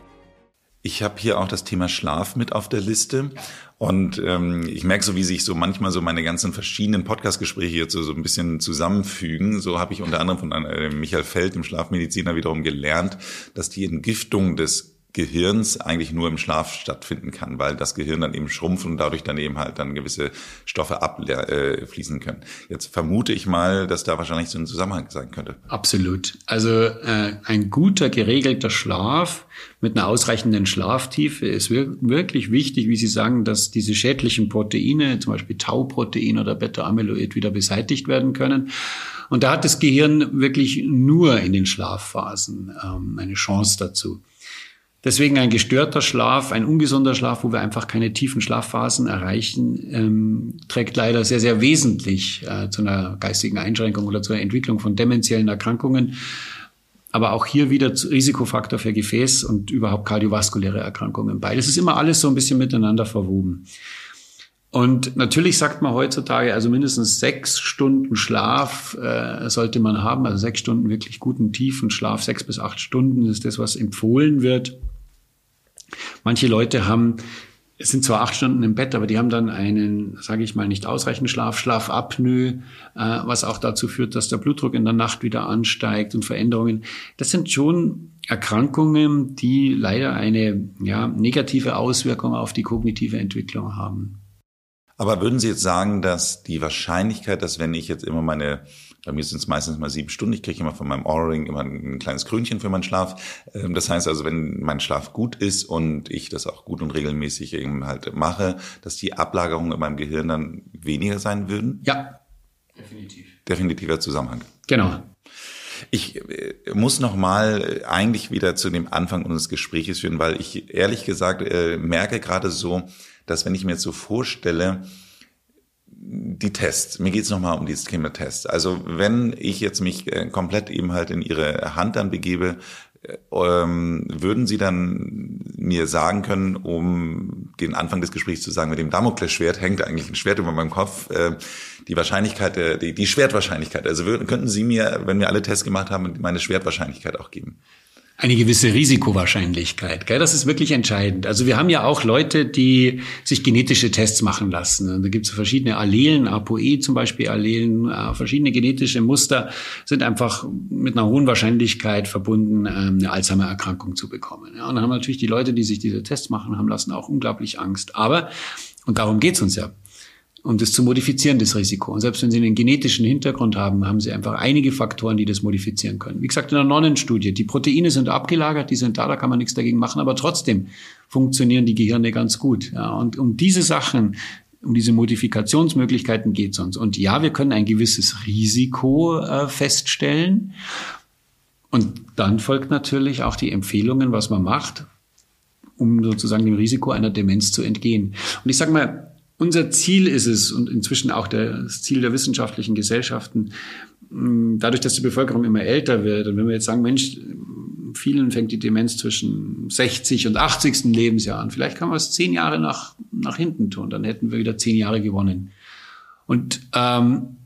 ich habe hier auch das Thema Schlaf mit auf der Liste. Und ähm, ich merke so, wie sich so manchmal so meine ganzen verschiedenen Podcast-Gespräche jetzt so, so ein bisschen zusammenfügen. So habe ich unter anderem von äh, Michael Feld, dem Schlafmediziner, wiederum gelernt, dass die Entgiftung des Gehirns eigentlich nur im Schlaf stattfinden kann, weil das Gehirn dann eben schrumpft und dadurch dann eben halt dann gewisse Stoffe abfließen äh, können. Jetzt vermute ich mal, dass da wahrscheinlich so ein Zusammenhang sein könnte. Absolut. Also äh, ein guter, geregelter Schlaf mit einer ausreichenden Schlaftiefe ist wirklich wichtig, wie Sie sagen, dass diese schädlichen Proteine, zum Beispiel Tauprotein oder Beta-Amyloid, wieder beseitigt werden können. Und da hat das Gehirn wirklich nur in den Schlafphasen ähm, eine Chance dazu. Deswegen ein gestörter Schlaf, ein ungesunder Schlaf, wo wir einfach keine tiefen Schlafphasen erreichen, ähm, trägt leider sehr, sehr wesentlich äh, zu einer geistigen Einschränkung oder zur Entwicklung von dementiellen Erkrankungen. Aber auch hier wieder Risikofaktor für Gefäß und überhaupt kardiovaskuläre Erkrankungen bei. Das ist immer alles so ein bisschen miteinander verwoben. Und natürlich sagt man heutzutage, also mindestens sechs Stunden Schlaf äh, sollte man haben, also sechs Stunden wirklich guten tiefen Schlaf, sechs bis acht Stunden ist das, was empfohlen wird. Manche Leute haben, es sind zwar acht Stunden im Bett, aber die haben dann einen, sage ich mal, nicht ausreichend Schlaf, Schlafapnoe, äh, was auch dazu führt, dass der Blutdruck in der Nacht wieder ansteigt und Veränderungen. Das sind schon Erkrankungen, die leider eine ja, negative Auswirkung auf die kognitive Entwicklung haben. Aber würden Sie jetzt sagen, dass die Wahrscheinlichkeit, dass wenn ich jetzt immer meine bei mir sind es meistens mal sieben Stunden. Ich kriege immer von meinem Aura-Ring immer ein kleines Krönchen für meinen Schlaf. Ähm, das heißt also, wenn mein Schlaf gut ist und ich das auch gut und regelmäßig eben halt mache, dass die Ablagerungen in meinem Gehirn dann weniger sein würden? Ja, definitiv. Definitiver Zusammenhang. Genau. Ich äh, muss noch mal eigentlich wieder zu dem Anfang unseres Gespräches führen, weil ich ehrlich gesagt äh, merke gerade so, dass wenn ich mir jetzt so vorstelle, die Tests, mir geht es nochmal um dieses Thema Tests. Also wenn ich jetzt mich äh, komplett eben halt in Ihre Hand dann begebe, äh, ähm, würden Sie dann mir sagen können, um den Anfang des Gesprächs zu sagen, mit dem Damoklesschwert hängt eigentlich ein Schwert über meinem Kopf, äh, die Wahrscheinlichkeit, äh, die, die Schwertwahrscheinlichkeit. Also würden, könnten Sie mir, wenn wir alle Tests gemacht haben, meine Schwertwahrscheinlichkeit auch geben? Eine gewisse Risikowahrscheinlichkeit. Gell? Das ist wirklich entscheidend. Also wir haben ja auch Leute, die sich genetische Tests machen lassen. Da gibt es verschiedene Allelen, ApoE zum Beispiel Allelen, äh, verschiedene genetische Muster sind einfach mit einer hohen Wahrscheinlichkeit verbunden, ähm, eine Alzheimer-Erkrankung zu bekommen. Und dann haben natürlich die Leute, die sich diese Tests machen haben lassen, auch unglaublich Angst. Aber, und darum geht's uns ja, um das zu modifizieren, das Risiko. Und selbst wenn Sie einen genetischen Hintergrund haben, haben Sie einfach einige Faktoren, die das modifizieren können. Wie gesagt, in der Nonnenstudie, die Proteine sind abgelagert, die sind da, da kann man nichts dagegen machen, aber trotzdem funktionieren die Gehirne ganz gut. Ja, und um diese Sachen, um diese Modifikationsmöglichkeiten geht es uns. Und ja, wir können ein gewisses Risiko äh, feststellen. Und dann folgt natürlich auch die Empfehlungen, was man macht, um sozusagen dem Risiko einer Demenz zu entgehen. Und ich sage mal, unser Ziel ist es und inzwischen auch das Ziel der wissenschaftlichen Gesellschaften, dadurch, dass die Bevölkerung immer älter wird und wenn wir jetzt sagen, Mensch, vielen fängt die Demenz zwischen 60 und 80. Lebensjahr an, vielleicht kann man es zehn Jahre nach, nach hinten tun, dann hätten wir wieder zehn Jahre gewonnen. Und ähm,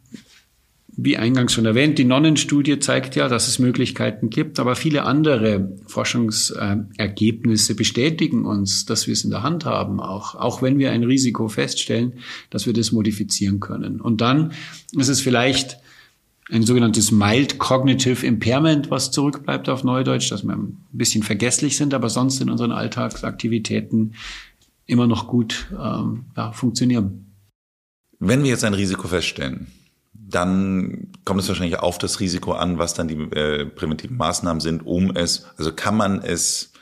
wie eingangs schon erwähnt, die Nonnenstudie zeigt ja, dass es Möglichkeiten gibt, aber viele andere Forschungsergebnisse bestätigen uns, dass wir es in der Hand haben, auch, auch wenn wir ein Risiko feststellen, dass wir das modifizieren können. Und dann ist es vielleicht ein sogenanntes mild cognitive impairment, was zurückbleibt auf Neudeutsch, dass wir ein bisschen vergesslich sind, aber sonst in unseren Alltagsaktivitäten immer noch gut ähm, ja, funktionieren. Wenn wir jetzt ein Risiko feststellen, dann kommt es wahrscheinlich auf das Risiko an, was dann die äh, präventiven Maßnahmen sind, um es, also kann man es,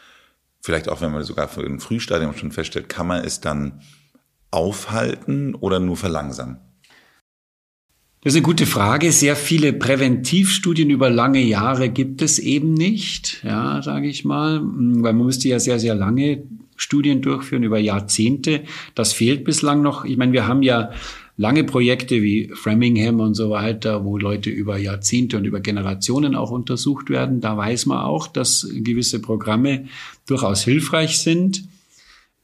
vielleicht auch wenn man sogar für ein Frühstadium schon feststellt, kann man es dann aufhalten oder nur verlangsamen? Das ist eine gute Frage. Sehr viele Präventivstudien über lange Jahre gibt es eben nicht, ja, sage ich mal, weil man müsste ja sehr, sehr lange Studien durchführen über Jahrzehnte. Das fehlt bislang noch. Ich meine, wir haben ja lange Projekte wie Framingham und so weiter, wo Leute über Jahrzehnte und über Generationen auch untersucht werden. Da weiß man auch, dass gewisse Programme durchaus hilfreich sind,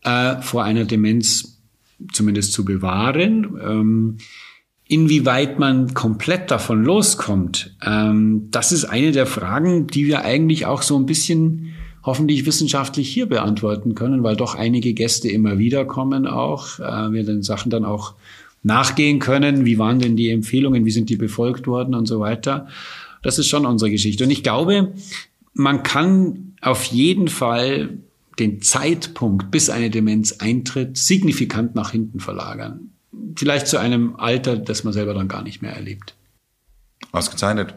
äh, vor einer Demenz zumindest zu bewahren. Ähm, inwieweit man komplett davon loskommt, ähm, das ist eine der Fragen, die wir eigentlich auch so ein bisschen hoffentlich wissenschaftlich hier beantworten können, weil doch einige Gäste immer wieder kommen auch, äh, wir den Sachen dann auch nachgehen können. Wie waren denn die Empfehlungen? Wie sind die befolgt worden und so weiter? Das ist schon unsere Geschichte. Und ich glaube, man kann auf jeden Fall den Zeitpunkt, bis eine Demenz eintritt, signifikant nach hinten verlagern. Vielleicht zu einem Alter, das man selber dann gar nicht mehr erlebt. Ausgezeichnet.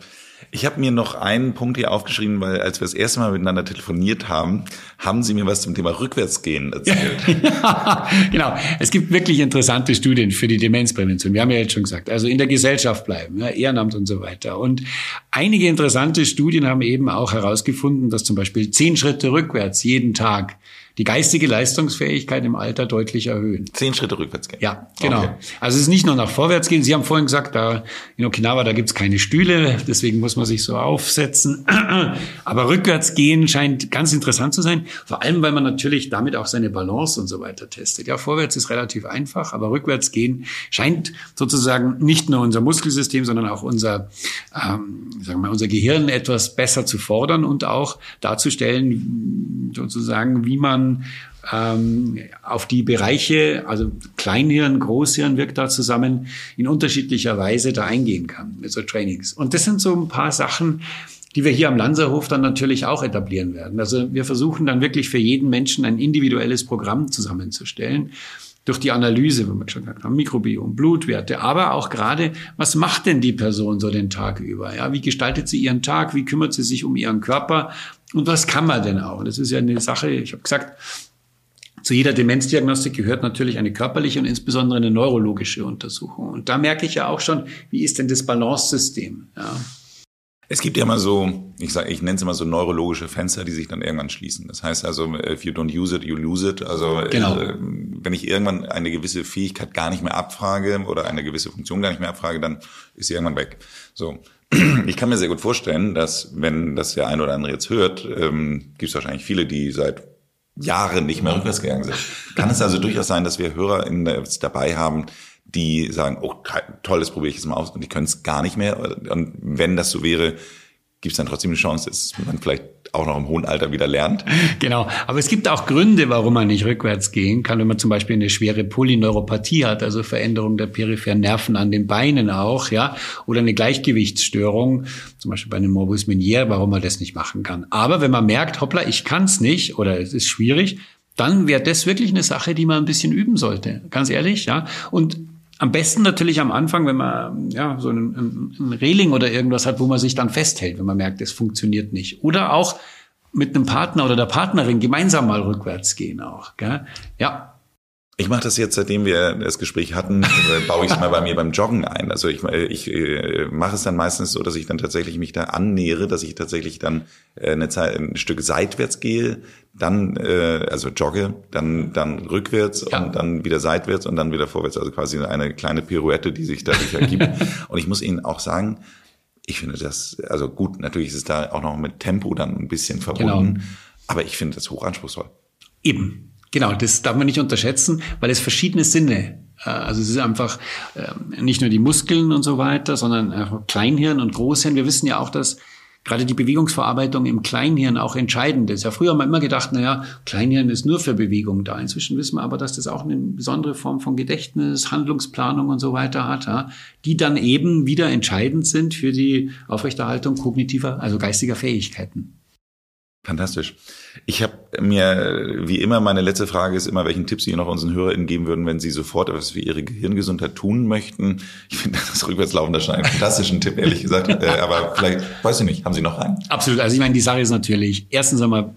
Ich habe mir noch einen Punkt hier aufgeschrieben, weil als wir das erste Mal miteinander telefoniert haben, haben Sie mir was zum Thema Rückwärtsgehen erzählt. genau. Es gibt wirklich interessante Studien für die Demenzprävention. Wir haben ja jetzt schon gesagt, also in der Gesellschaft bleiben, ja, Ehrenamt und so weiter. Und einige interessante Studien haben eben auch herausgefunden, dass zum Beispiel zehn Schritte rückwärts jeden Tag die geistige Leistungsfähigkeit im Alter deutlich erhöhen. Zehn Schritte rückwärts gehen. Ja, genau. Okay. Also es ist nicht nur nach vorwärts gehen. Sie haben vorhin gesagt, da in Okinawa, da gibt's keine Stühle, deswegen muss man sich so aufsetzen. Aber rückwärts gehen scheint ganz interessant zu sein. Vor allem, weil man natürlich damit auch seine Balance und so weiter testet. Ja, vorwärts ist relativ einfach, aber rückwärts gehen scheint sozusagen nicht nur unser Muskelsystem, sondern auch unser, ähm, sagen wir mal, unser Gehirn etwas besser zu fordern und auch darzustellen, sozusagen, wie man ähm, auf die Bereiche, also Kleinhirn, Großhirn wirkt da zusammen, in unterschiedlicher Weise da eingehen kann mit so Trainings. Und das sind so ein paar Sachen, die wir hier am Lanzerhof dann natürlich auch etablieren werden. Also wir versuchen dann wirklich für jeden Menschen ein individuelles Programm zusammenzustellen durch die Analyse, wenn wir schon gesagt haben, Mikrobiom, Blutwerte, aber auch gerade, was macht denn die Person so den Tag über? Ja, wie gestaltet sie ihren Tag? Wie kümmert sie sich um ihren Körper? Und was kann man denn auch? Das ist ja eine Sache, ich habe gesagt, zu jeder Demenzdiagnostik gehört natürlich eine körperliche und insbesondere eine neurologische Untersuchung. Und da merke ich ja auch schon, wie ist denn das Balance-System? Ja. Es gibt ja mal so, ich sage, ich nenne es immer so neurologische Fenster, die sich dann irgendwann schließen. Das heißt also, if you don't use it, you lose it. Also genau. äh, wenn ich irgendwann eine gewisse Fähigkeit gar nicht mehr abfrage oder eine gewisse Funktion gar nicht mehr abfrage, dann ist sie irgendwann weg. So, ich kann mir sehr gut vorstellen, dass wenn das der eine oder andere jetzt hört, ähm, gibt es wahrscheinlich viele, die seit Jahren nicht mehr rückwärts gegangen sind. Kann es also durchaus sein, dass wir Hörer in, dabei haben, die sagen, oh toll, das probiere ich jetzt mal aus und die können es gar nicht mehr. Und wenn das so wäre, gibt es dann trotzdem eine Chance, dass man vielleicht auch noch im hohen Alter wieder lernt. Genau. Aber es gibt auch Gründe, warum man nicht rückwärts gehen kann, wenn man zum Beispiel eine schwere Polyneuropathie hat, also Veränderung der peripheren Nerven an den Beinen auch, ja, oder eine Gleichgewichtsstörung, zum Beispiel bei einem Morbus Meniere, warum man das nicht machen kann. Aber wenn man merkt, hoppla, ich kann es nicht oder es ist schwierig, dann wäre das wirklich eine Sache, die man ein bisschen üben sollte. Ganz ehrlich, ja. Und am besten natürlich am Anfang, wenn man ja so ein, ein Reling oder irgendwas hat, wo man sich dann festhält, wenn man merkt, es funktioniert nicht. Oder auch mit einem Partner oder der Partnerin gemeinsam mal rückwärts gehen auch. Gell? Ja, ich mache das jetzt, seitdem wir das Gespräch hatten, äh, baue ich es mal bei mir beim Joggen ein. Also ich, äh, ich äh, mache es dann meistens so, dass ich dann tatsächlich mich da annähere, dass ich tatsächlich dann eine Zeit, ein Stück seitwärts gehe, dann also jogge, dann dann rückwärts ja. und dann wieder seitwärts und dann wieder vorwärts. Also quasi eine kleine Pirouette, die sich dadurch ergibt. und ich muss Ihnen auch sagen, ich finde das, also gut, natürlich ist es da auch noch mit Tempo dann ein bisschen verbunden, genau. aber ich finde das hochanspruchsvoll. Eben. Genau, das darf man nicht unterschätzen, weil es verschiedene Sinne, äh, also es ist einfach ähm, nicht nur die Muskeln und so weiter, sondern Kleinhirn und Großhirn. Wir wissen ja auch, dass gerade die Bewegungsverarbeitung im Kleinhirn auch entscheidend ist. Ja, früher haben wir immer gedacht, na ja, Kleinhirn ist nur für Bewegung da. Inzwischen wissen wir aber, dass das auch eine besondere Form von Gedächtnis, Handlungsplanung und so weiter hat, ja, die dann eben wieder entscheidend sind für die Aufrechterhaltung kognitiver, also geistiger Fähigkeiten. Fantastisch. Ich habe mir, wie immer, meine letzte Frage ist immer, welchen Tipp Sie noch unseren HörerInnen geben würden, wenn Sie sofort etwas für Ihre Gehirngesundheit tun möchten. Ich finde das Rückwärtslaufen das schon einen fantastischen Tipp, ehrlich gesagt. Äh, aber vielleicht, weiß ich nicht, haben Sie noch einen? Absolut. Also ich meine, die Sache ist natürlich, erstens einmal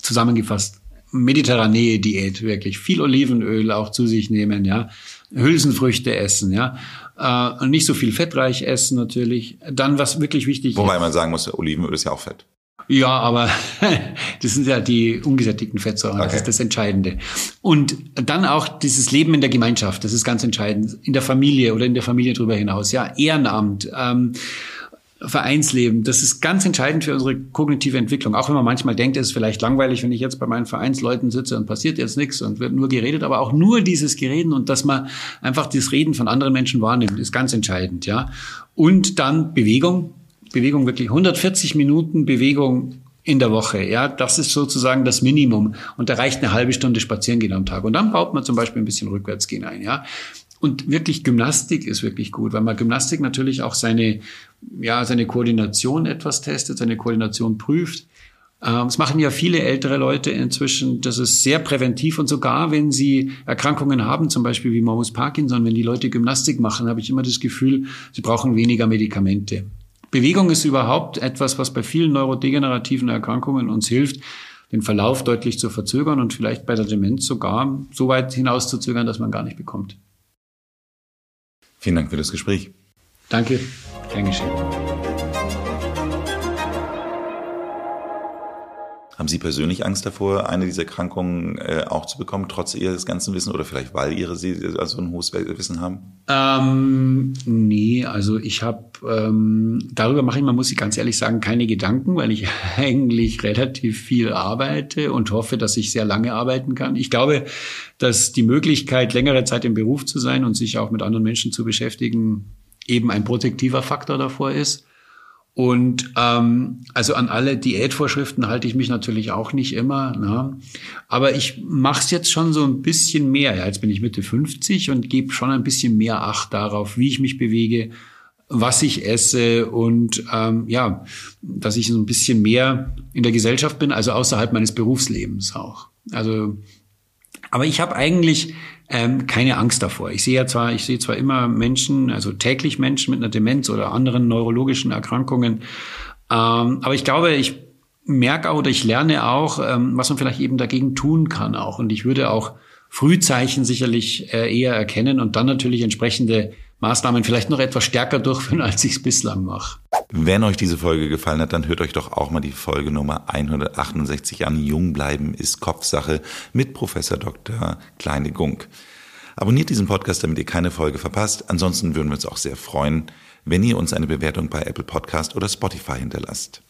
zusammengefasst, mediterrane Diät, wirklich. Viel Olivenöl auch zu sich nehmen, ja. Hülsenfrüchte essen, ja. Äh, und nicht so viel fettreich essen natürlich. Dann, was wirklich wichtig Wobei ist. Wobei man sagen muss, Olivenöl ist ja auch Fett. Ja, aber das sind ja die ungesättigten Fettsäuren, okay. das ist das Entscheidende. Und dann auch dieses Leben in der Gemeinschaft, das ist ganz entscheidend. In der Familie oder in der Familie darüber hinaus, ja, Ehrenamt. Ähm, Vereinsleben, das ist ganz entscheidend für unsere kognitive Entwicklung. Auch wenn man manchmal denkt, es ist vielleicht langweilig, wenn ich jetzt bei meinen Vereinsleuten sitze und passiert jetzt nichts und wird nur geredet, aber auch nur dieses Gereden und dass man einfach das Reden von anderen Menschen wahrnimmt, ist ganz entscheidend, ja. Und dann Bewegung, Bewegung wirklich 140 Minuten Bewegung in der Woche. Ja, das ist sozusagen das Minimum. Und da reicht eine halbe Stunde spazieren gehen am Tag. Und dann baut man zum Beispiel ein bisschen Rückwärtsgehen ein. Ja, und wirklich Gymnastik ist wirklich gut, weil man Gymnastik natürlich auch seine, ja, seine Koordination etwas testet, seine Koordination prüft. Ähm, das machen ja viele ältere Leute inzwischen. Das ist sehr präventiv und sogar wenn sie Erkrankungen haben, zum Beispiel wie Morbus Parkinson, wenn die Leute Gymnastik machen, habe ich immer das Gefühl, sie brauchen weniger Medikamente. Bewegung ist überhaupt etwas, was bei vielen neurodegenerativen Erkrankungen uns hilft, den Verlauf deutlich zu verzögern und vielleicht bei der Demenz sogar so weit hinauszuzögern, dass man gar nicht bekommt. Vielen Dank für das Gespräch. Danke, gern geschehen. Haben Sie persönlich Angst davor, eine dieser Erkrankungen äh, auch zu bekommen, trotz Ihres ganzen Wissen oder vielleicht weil Ihre Sie also ein hohes Wissen haben? Ähm, nee, also ich habe ähm, darüber mache ich, man muss ich ganz ehrlich sagen, keine Gedanken, weil ich eigentlich relativ viel arbeite und hoffe, dass ich sehr lange arbeiten kann. Ich glaube, dass die Möglichkeit, längere Zeit im Beruf zu sein und sich auch mit anderen Menschen zu beschäftigen, eben ein protektiver Faktor davor ist. Und ähm, also an alle Diätvorschriften halte ich mich natürlich auch nicht immer. Ne? Aber ich mache es jetzt schon so ein bisschen mehr. Ja, jetzt bin ich Mitte 50 und gebe schon ein bisschen mehr Acht darauf, wie ich mich bewege, was ich esse und ähm, ja, dass ich so ein bisschen mehr in der Gesellschaft bin, also außerhalb meines Berufslebens auch. Also, aber ich habe eigentlich ähm, keine Angst davor. Ich sehe ja zwar, ich sehe zwar immer Menschen, also täglich Menschen mit einer Demenz oder anderen neurologischen Erkrankungen, ähm, aber ich glaube, ich merke auch oder ich lerne auch, ähm, was man vielleicht eben dagegen tun kann auch. Und ich würde auch Frühzeichen sicherlich äh, eher erkennen und dann natürlich entsprechende Maßnahmen vielleicht noch etwas stärker durchführen, als ich es bislang mache. Wenn euch diese Folge gefallen hat, dann hört euch doch auch mal die Folge Nummer 168 an. Jung bleiben ist Kopfsache mit Professor Dr. Kleine Gunk. Abonniert diesen Podcast, damit ihr keine Folge verpasst. Ansonsten würden wir uns auch sehr freuen, wenn ihr uns eine Bewertung bei Apple Podcast oder Spotify hinterlasst.